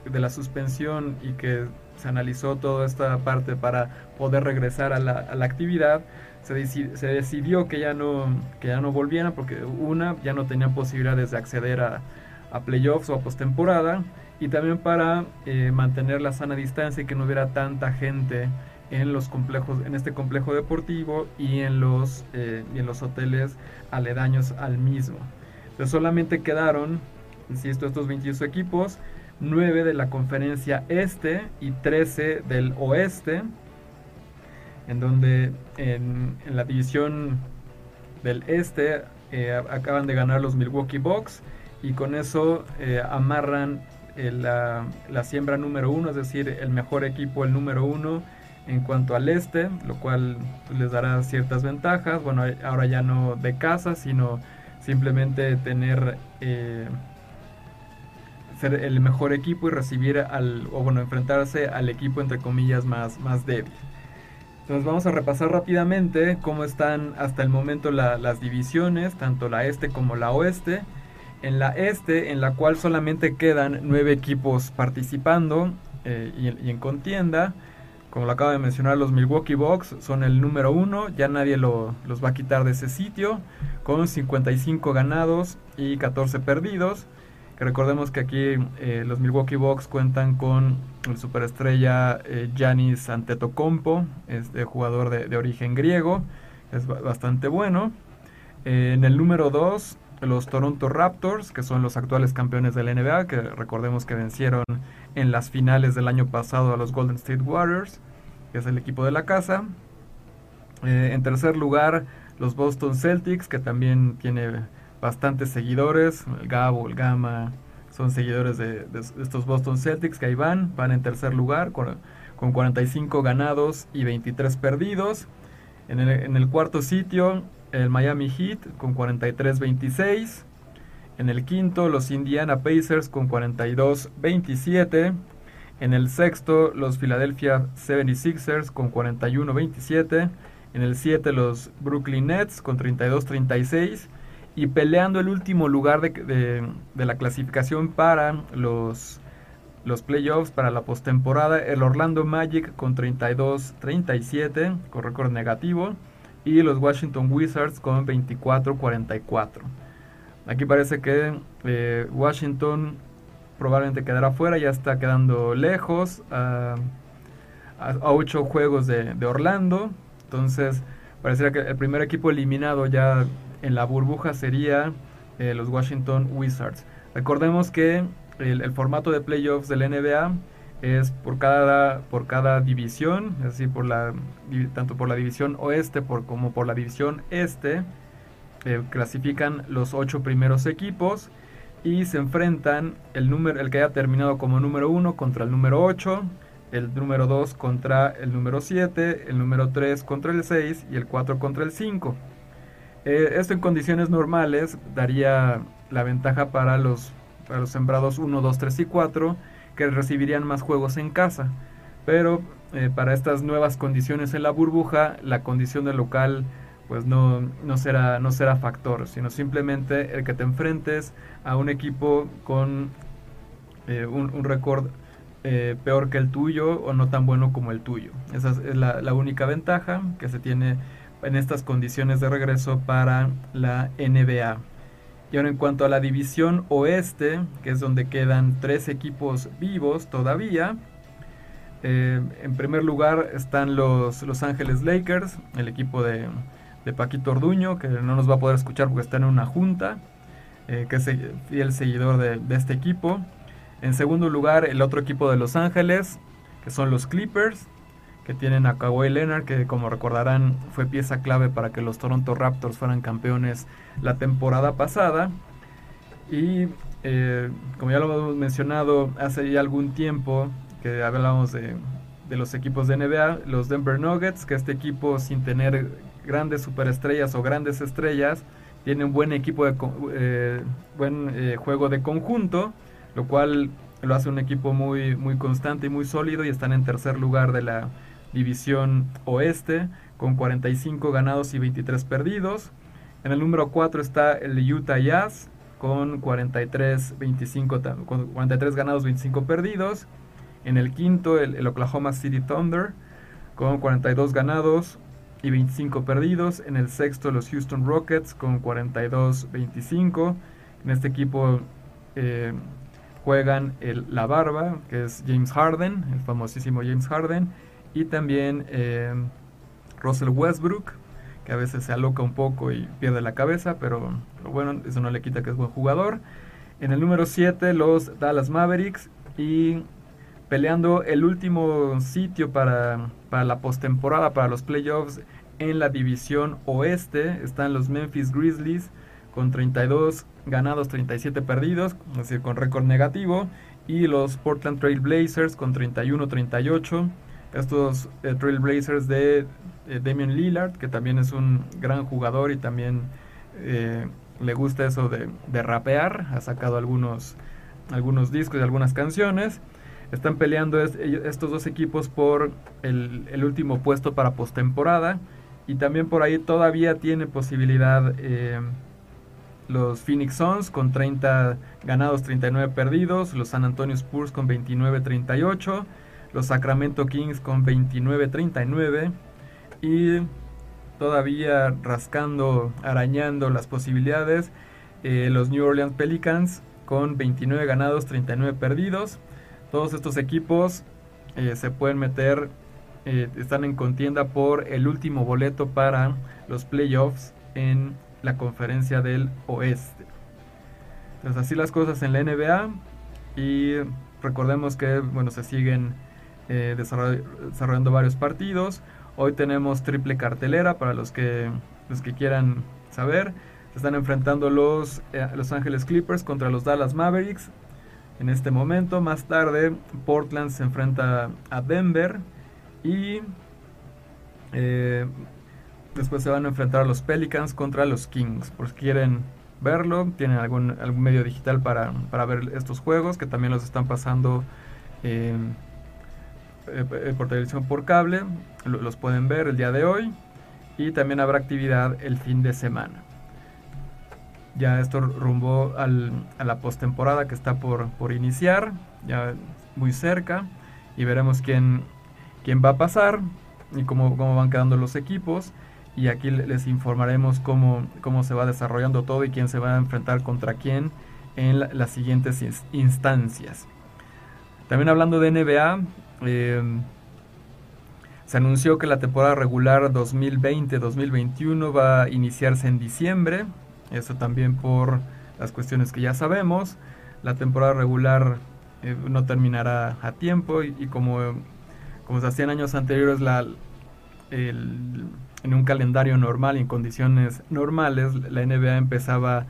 de la suspensión y que se analizó toda esta parte para poder regresar a la, a la actividad, se, deci- se decidió que ya no que ya no volvieran porque una ya no tenían posibilidades de acceder a, a playoffs o a postemporada y también para eh, mantener la sana distancia y que no hubiera tanta gente en los complejos en este complejo deportivo y en los eh, y en los hoteles aledaños al mismo. Entonces solamente quedaron insisto estos 22 equipos 9 de la conferencia este y 13 del oeste en donde en, la división del este eh, acaban de ganar los Milwaukee Bucks y con eso eh, amarran eh, la, la siembra número uno, es decir, el mejor equipo, el número uno en cuanto al este, lo cual les dará ciertas ventajas. Bueno, ahora ya no de casa, sino simplemente tener, ser el mejor equipo y recibir al, o bueno, enfrentarse al equipo entre comillas más, más débil. Entonces vamos a repasar rápidamente cómo están hasta el momento las divisiones, tanto la este como la oeste. En la este, en la cual solamente quedan nueve equipos participando eh, y, en contienda, como lo acabo de mencionar, los Milwaukee Bucks son el número uno, ya nadie los va a quitar de ese sitio, con 55 ganados y 14 perdidos. Recordemos que aquí eh, los Milwaukee Bucks cuentan con el superestrella eh, Giannis Antetokounmpo, es jugador de, origen griego, es bastante bueno. Eh, en el número 2, los Toronto Raptors, que son los actuales campeones de la NBA, que recordemos que vencieron en las finales del año pasado a los Golden State Warriors, que es el equipo de la casa. en tercer lugar, los Boston Celtics, que también tiene bastantes seguidores, el Gabo, el Gama, son seguidores de, estos Boston Celtics que ahí van, van en tercer lugar con, 45 ganados y 23 perdidos. En el, cuarto sitio, el Miami Heat con 43-26. En el quinto, los Indiana Pacers con 42-27. En el sexto, los Philadelphia 76ers con 41-27. En el 7, los Brooklyn Nets con 32-36 y peleando el último lugar de, la clasificación para los, los playoffs, para la postemporada, el Orlando Magic con 32-37, con récord negativo, y los Washington Wizards con 24-44. Aquí parece que eh, Washington probablemente quedará fuera, ya está quedando lejos, a, a, 8 juegos de, de Orlando, entonces pareciera que el primer equipo eliminado ya en la burbuja sería eh, los Washington Wizards. Recordemos que el, formato de playoffs del NBA es por cada, por cada división, es decir, por la, tanto por la división oeste por, como por la división este, eh, clasifican los ocho primeros equipos y se enfrentan el, número, el que haya terminado como número uno contra el número 8, el número 2 contra el número 7, el número 3 contra el 6 y el 4 contra el 5. Eh, esto en condiciones normales daría la ventaja para los, para los sembrados 1, 2, 3 y 4 que recibirían más juegos en casa. Pero eh, para estas nuevas condiciones en la burbuja, la condición del local pues no, no, será, no será factor, sino simplemente el que te enfrentes a un equipo con eh, un, récord peor que el tuyo o no tan bueno como el tuyo. Esa es la única ventaja que se tiene en estas condiciones de regreso para la NBA. Y ahora en cuanto a la división oeste, que es donde quedan tres equipos vivos todavía, eh, en primer lugar están los Los Ángeles Lakers, el equipo de, Paquito Orduño, que no nos va a poder escuchar porque está en una junta, eh, que es fiel seguidor de, de este equipo. En segundo lugar, el otro equipo de Los Ángeles, que son los Clippers que tienen a Kawhi Leonard, que como recordarán fue pieza clave para que los Toronto Raptors fueran campeones la temporada pasada. Y eh, como ya lo hemos mencionado hace ya algún tiempo que hablábamos de, los equipos de NBA, los Denver Nuggets, que este equipo sin tener grandes superestrellas o grandes estrellas, tiene un buen equipo de eh, buen eh, juego de conjunto, lo cual lo hace un equipo muy, muy constante y muy sólido y están en tercer lugar de la División Oeste, con 45 ganados y 23 perdidos. En el número 4 está el Utah Jazz, con 43, 25, 43 ganados, 25 perdidos. En el quinto, el, Oklahoma City Thunder, con 42 ganados y 25 perdidos. En el sexto, los Houston Rockets, con 42, 25. En este equipo eh, juegan el, la barba, que es James Harden, el famosísimo James Harden y también eh, Russell Westbrook, que a veces se aloca un poco y pierde la cabeza, pero, bueno, eso no le quita que es buen jugador. En el número 7, los Dallas Mavericks y peleando el último sitio para, para la postemporada, para los playoffs en la división oeste, están los Memphis Grizzlies con 32 ganados, 37 perdidos, es decir, con récord negativo, y los Portland Trail Blazers con 31-38 estos eh, Trailblazers de eh, Damian Lillard, que también es un gran jugador y también eh, le gusta eso de, rapear. Ha sacado algunos, algunos discos y algunas canciones. Están peleando estos dos equipos por el, el último puesto para postemporada. Y también por ahí todavía tiene posibilidad eh, los Phoenix Suns con 30 ganados, 39 perdidos. Los San Antonio Spurs con 29-38. Los Sacramento Kings con 29-39. Y todavía rascando, arañando las posibilidades. Eh, los New Orleans Pelicans con 29 ganados, 39 perdidos. Todos estos equipos eh, se pueden meter, eh, están en contienda por el último boleto para los playoffs en la conferencia del oeste. Entonces así las cosas en la NBA y recordemos que bueno se siguen eh, desarrollando varios partidos. Hoy tenemos triple cartelera para los que los que quieran saber. Se están enfrentando los Los Ángeles Clippers contra los Dallas Mavericks en este momento. Más tarde, Portland se enfrenta a Denver y eh, después se van a enfrentar a los Pelicans contra los Kings. Por si quieren verlo, tienen algún, algún medio digital para, ver estos juegos que también los están pasando eh, eh, por televisión por cable. Los pueden ver el día de hoy y también habrá actividad el fin de semana ya esto rumbo al, a la postemporada que está por, por iniciar, ya muy cerca, y veremos quién, quién va a pasar y cómo, cómo van quedando los equipos. Y aquí les informaremos cómo, cómo se va desarrollando todo y quién se va a enfrentar contra quién en las siguientes instancias. También hablando de NBA, em, se anunció que la temporada regular 2020-2021 va a iniciarse en diciembre. Eso también por las cuestiones que ya sabemos. La temporada regular eh, no terminará a tiempo y, como, como se hacía en años anteriores la, en un calendario normal y en condiciones normales, la NBA empezaba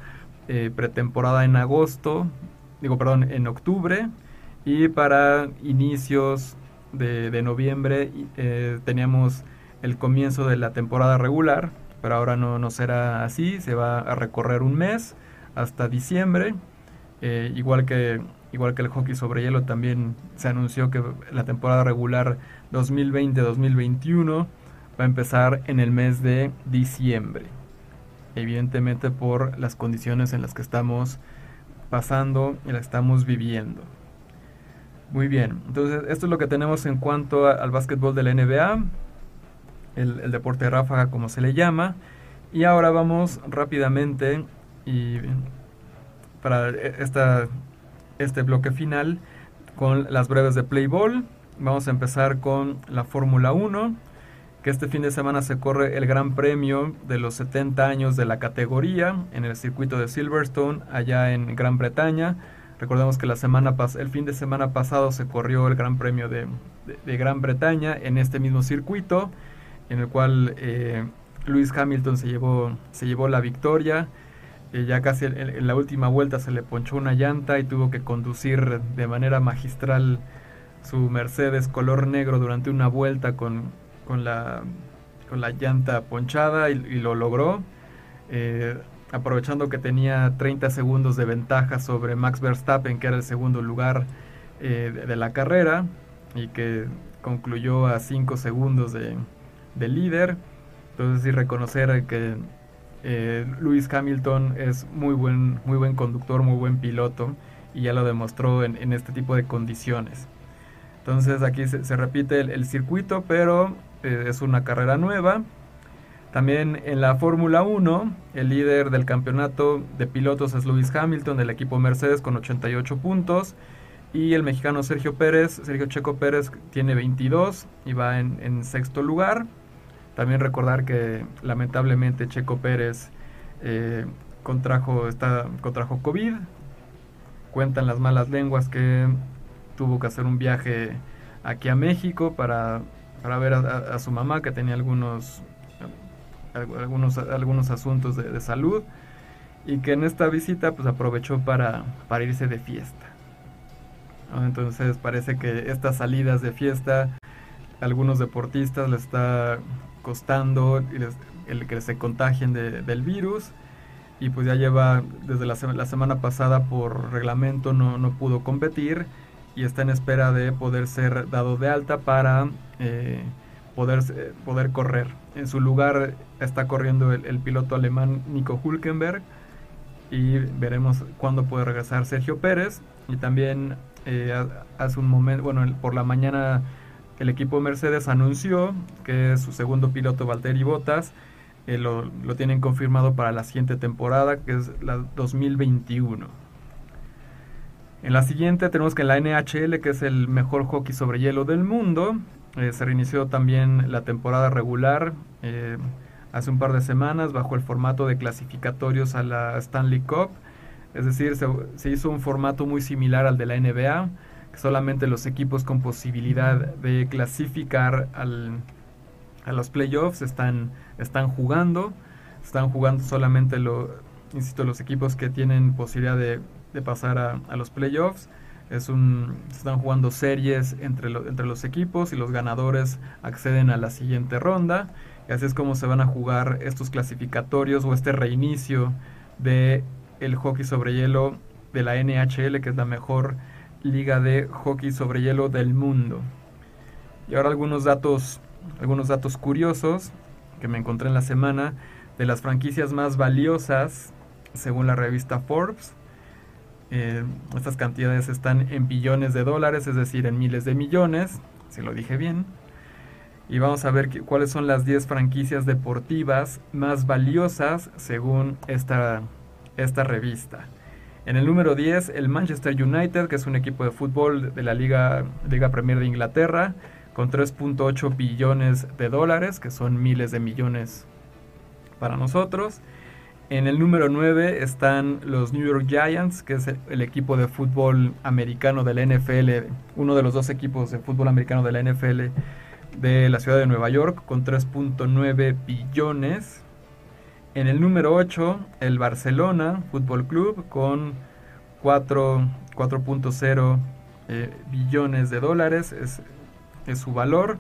eh, pretemporada en agosto, digo, perdón, en octubre y para inicios de, noviembre eh, teníamos el comienzo de la temporada regular pero ahora no, no será así, se va a recorrer un mes hasta diciembre, eh, igual, que, igual que el hockey sobre hielo también se anunció que la temporada regular 2020-2021 va a empezar en el mes de diciembre, evidentemente por las condiciones en las que estamos pasando y las que estamos viviendo. Muy bien, entonces esto es lo que tenemos en cuanto al básquetbol de la NBA el, deporte ráfaga como se le llama. Y ahora vamos rápidamente y para esta, este bloque final con las breves de Playball. Vamos a empezar con la Fórmula 1, que este fin de semana se corre el Gran Premio de los 70 años de la categoría en el circuito de Silverstone, allá en Gran Bretaña. Recordemos que la semana el fin de semana pasado se corrió el Gran Premio de, de Gran Bretaña en este mismo circuito en el cual eh, Lewis Hamilton se llevó, se llevó la victoria. Eh, ya casi en, la última vuelta se le ponchó una llanta y tuvo que conducir de manera magistral su Mercedes color negro durante una vuelta con, con, la, con la llanta ponchada y, lo logró. Eh, aprovechando que tenía 30 segundos de ventaja sobre Max Verstappen, que era el segundo lugar de, de la carrera y que concluyó a 5 segundos de, líder. Entonces sí reconocer que eh, Lewis Hamilton es muy buen, muy buen conductor, muy buen piloto y ya lo demostró en, este tipo de condiciones. Entonces aquí se, repite el, circuito, pero eh, es una carrera nueva. También en la Fórmula 1, el líder del campeonato de pilotos es Lewis Hamilton del equipo Mercedes con 88 puntos. Y el mexicano Sergio Pérez, Sergio Checo Pérez, tiene 22 y va en sexto lugar. También recordar que lamentablemente Checo Pérez eh, contrajo, está, contrajo COVID. Cuentan las malas lenguas que tuvo que hacer un viaje aquí a México para, para ver a, su mamá que tenía algunos, algunos, algunos asuntos de, salud y que en esta visita pues aprovechó para, para irse de fiesta. Entonces parece que estas salidas de fiesta algunos deportistas le está costando el que se contagien del virus y pues ya lleva desde la, la semana pasada por reglamento no, no, pudo competir y está en espera de poder ser dado de alta para eh, poder, poder correr. En su lugar está corriendo el, piloto alemán Nico Hulkenberg y veremos cuándo puede regresar Sergio Pérez y también eh, hace un momento, bueno, por la mañana el equipo Mercedes anunció que su segundo piloto Valtteri Bottas eh, lo, tienen confirmado para la siguiente temporada, que es la 2021. En la siguiente tenemos que en la NHL, que es el mejor hockey sobre hielo del mundo, eh, se reinició también la temporada regular eh, hace un par de semanas bajo el formato de clasificatorios a la Stanley Cup. Es decir, se, hizo un formato muy similar al de la NBA, que solamente los equipos con posibilidad de clasificar al, a los playoffs están, están jugando, están jugando solamente lo, insisto, los equipos que tienen posibilidad de, pasar a, los playoffs. Es un, están jugando series entre, entre los equipos y los ganadores acceden a la siguiente ronda. Y así es como se van a jugar estos clasificatorios o este reinicio de el hockey sobre hielo de la NHL, que es la mejor liga de hockey sobre hielo del mundo. Y ahora algunos datos algunos datos curiosos que me encontré en la semana de las franquicias más valiosas según la revista Forbes. Eh, estas cantidades están en billones de dólares, es decir, en miles de millones, si lo dije bien. Y vamos a ver cuáles son las 10 franquicias deportivas más valiosas según esta, esta revista. En el número 10, el Manchester United, que es un equipo de fútbol de la Liga, Liga Premier de Inglaterra, con 3.8 billones de dólares, que son miles de millones para nosotros. En el número 9 están los New York Giants, que es el equipo de fútbol americano de la NFL, uno de los dos equipos de fútbol americano de la NFL de la ciudad de Nueva York, con 3.9 billones. En el número 8, el Barcelona Fútbol Club, con 4.0 eh, billones de dólares. Es es su valor.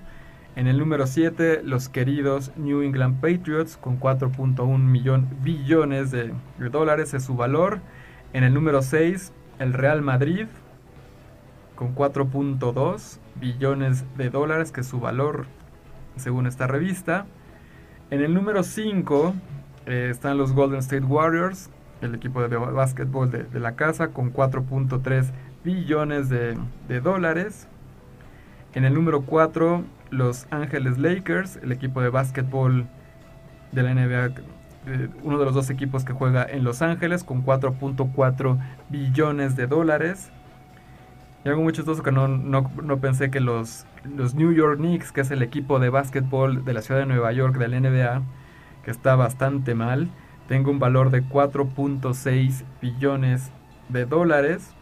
En el número 7, los queridos New England Patriots con 4.1 billones de, dólares es su valor. En el número 6, el Real Madrid con 4.2 billones de dólares, que es su valor según esta revista. En el número 5 eh, están los Golden State Warriors, el equipo de básquetbol de, la casa, con 4.3 billones de, de dólares. En el número 4, Los Ángeles Lakers, el equipo de básquetbol de la NBA, eh, uno de los dos equipos que juega en Los Ángeles, con 4.4 billones de dólares. Y algo muy chistoso que no, no, pensé que los, los New York Knicks, que es el equipo de básquetbol de la ciudad de Nueva York de la NBA, que está bastante mal, tenga un valor de 4.6 billones de dólares.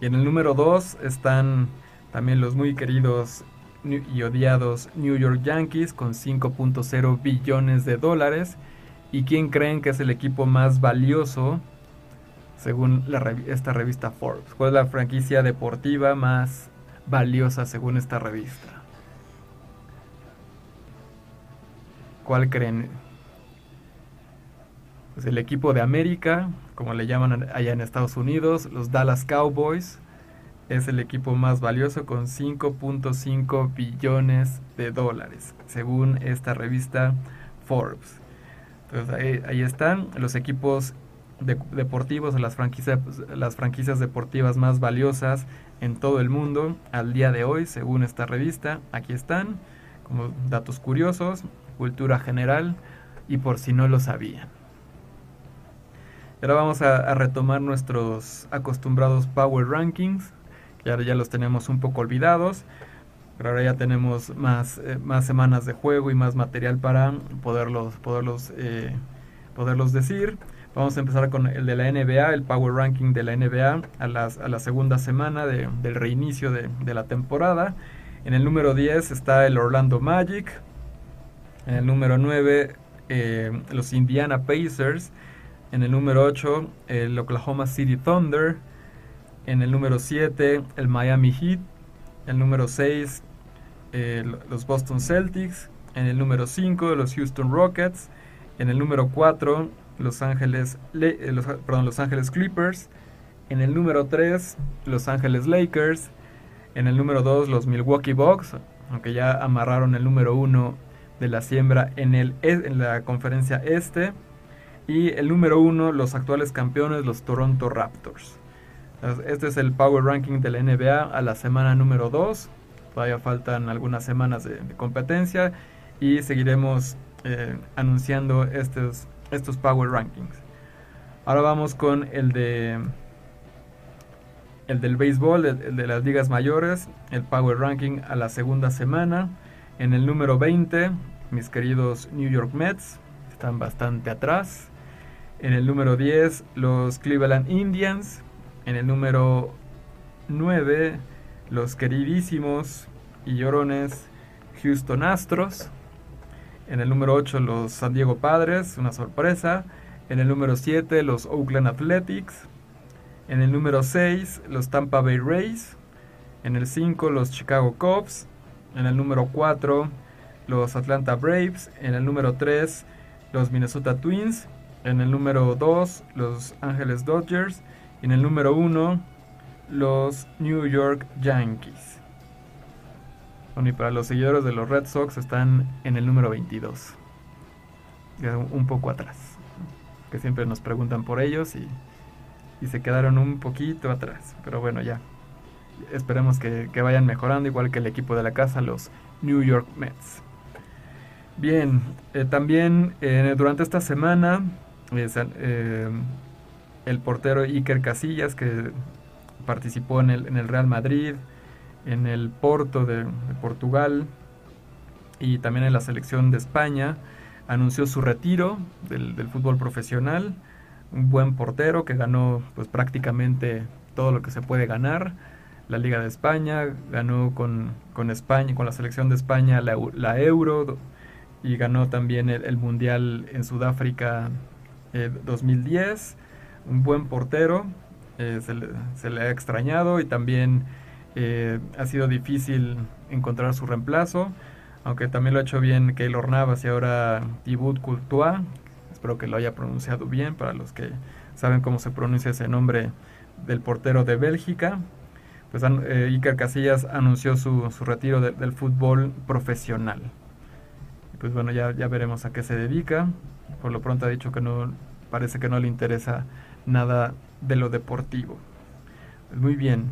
Y en el número 2 están también los muy queridos y odiados New York Yankees con 5.0 billones de dólares. ¿Y quién creen que es el equipo más valioso según esta revista Forbes? ¿Cuál es la franquicia deportiva más valiosa según esta revista? ¿Cuál creen? Pues el equipo de América, como le llaman allá en Estados Unidos, los Dallas Cowboys, es el equipo más valioso con 5.5 billones de dólares, según esta revista Forbes. Entonces ahí, están los equipos deportivos, las franquicias, las franquicias deportivas más valiosas en todo el mundo al día de hoy, según esta revista. Aquí están, como datos curiosos, cultura general y por si no lo sabían. Ahora vamos a retomar nuestros acostumbrados Power Rankings ya, ya los tenemos un poco olvidados, pero ahora ya tenemos más, eh, más semanas de juego y más material para poderlos, poderlos, eh, poderlos decir. Vamos a empezar con el de la NBA, el Power Ranking de la NBA a, las, a la segunda semana de, del reinicio de, de, la temporada. En el número 10 está el Orlando Magic. En el número 9 eh, los Indiana Pacers. En el número 8 el Oklahoma City Thunder. En el número 7, el Miami Heat. El número 6, los Boston Celtics. En el número 5, los Houston Rockets. En el número 4, Los Ángeles, eh, perdón, los Ángeles Clippers. En el número 3, Los Ángeles Lakers. En el número 2, los Milwaukee Bucks, aunque ya amarraron el número 1 de la siembra en, el, e, en la conferencia este. Y el número 1, los actuales campeones, los Toronto Raptors. Este es el Power Ranking de la NBA a la semana número 2. Todavía faltan algunas semanas de, competencia y seguiremos eh, anunciando estos, estos Power Rankings. Ahora vamos con el de el del béisbol, el, de las ligas mayores, el Power Ranking a la segunda semana. En el número 20, mis queridos New York Mets, están bastante atrás. En el número 10, los Cleveland Indians. En el número 9, los queridísimos y llorones Houston Astros. En el número 8, los San Diego Padres, una sorpresa. En el número 7, los Oakland Athletics. En el número 6, los Tampa Bay Rays. En el 5, los Chicago Cubs. En el número 4, los Atlanta Braves. En el número 3, los Minnesota Twins. En el número 2, los Angeles Dodgers. En el número 1, los New York Yankees. Bueno, y para los seguidores de los Red Sox están en el número 22. Un poco atrás. Que siempre nos preguntan por ellos y y se quedaron un poquito atrás. Pero bueno, ya. Esperemos que, vayan mejorando, igual que el equipo de la casa, los New York Mets. Bien, eh, también eh, durante esta semana eh, el portero Iker Casillas, que participó en el, en el Real Madrid, en el Porto de, Portugal y también en la selección de España, anunció su retiro del, fútbol profesional un buen portero que ganó pues prácticamente todo lo que se puede ganar. La Liga de España, ganó con, con España, con la selección de España la, la Euro y ganó también el, Mundial en Sudáfrica 2010. Un buen portero, eh, se, le, ha extrañado y también eh, ha sido difícil encontrar su reemplazo, aunque también lo ha hecho bien Keylor Navas y ahora Thibaut Courtois, espero que lo haya pronunciado bien para los que saben cómo se pronuncia ese nombre del portero de Bélgica. Pues eh, Iker Casillas anunció su, retiro del fútbol profesional. pues bueno, ya, ya veremos a qué se dedica. Por lo pronto ha dicho que no, parece que no le interesa nada de lo deportivo. Muy bien.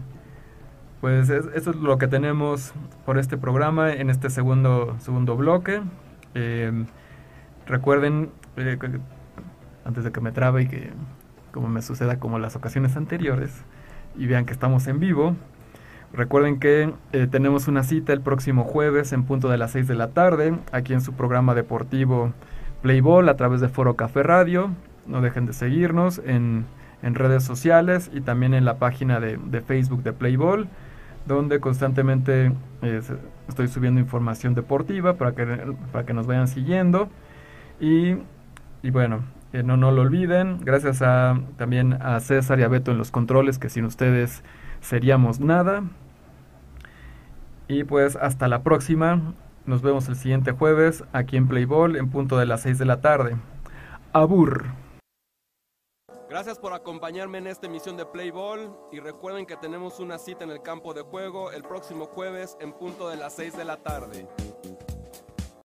Pues eso es lo que tenemos por este programa en este segundo, segundo bloque. Eh, recuerden antes de que me trabe y que como me suceda como las ocasiones anteriores y vean que estamos en vivo. Recuerden que eh, tenemos una cita el próximo jueves en punto de las 6 de la tarde aquí en su programa deportivo Playball a través de Foro Café Radio. No dejen de seguirnos en, redes sociales y también en la página de, Facebook de Playball donde constantemente estoy subiendo información deportiva para que, para que nos vayan siguiendo. Y y bueno, eh, no, no lo olviden, gracias a, también a César y a Beto en los controles, que sin ustedes seríamos nada. Y pues hasta la próxima, nos vemos el siguiente jueves aquí en Playball en punto de las 6 de la tarde. Abur. Gracias por acompañarme en esta emisión de Playball y recuerden que tenemos una cita en el campo de juego el próximo jueves en punto de las 6 de la tarde.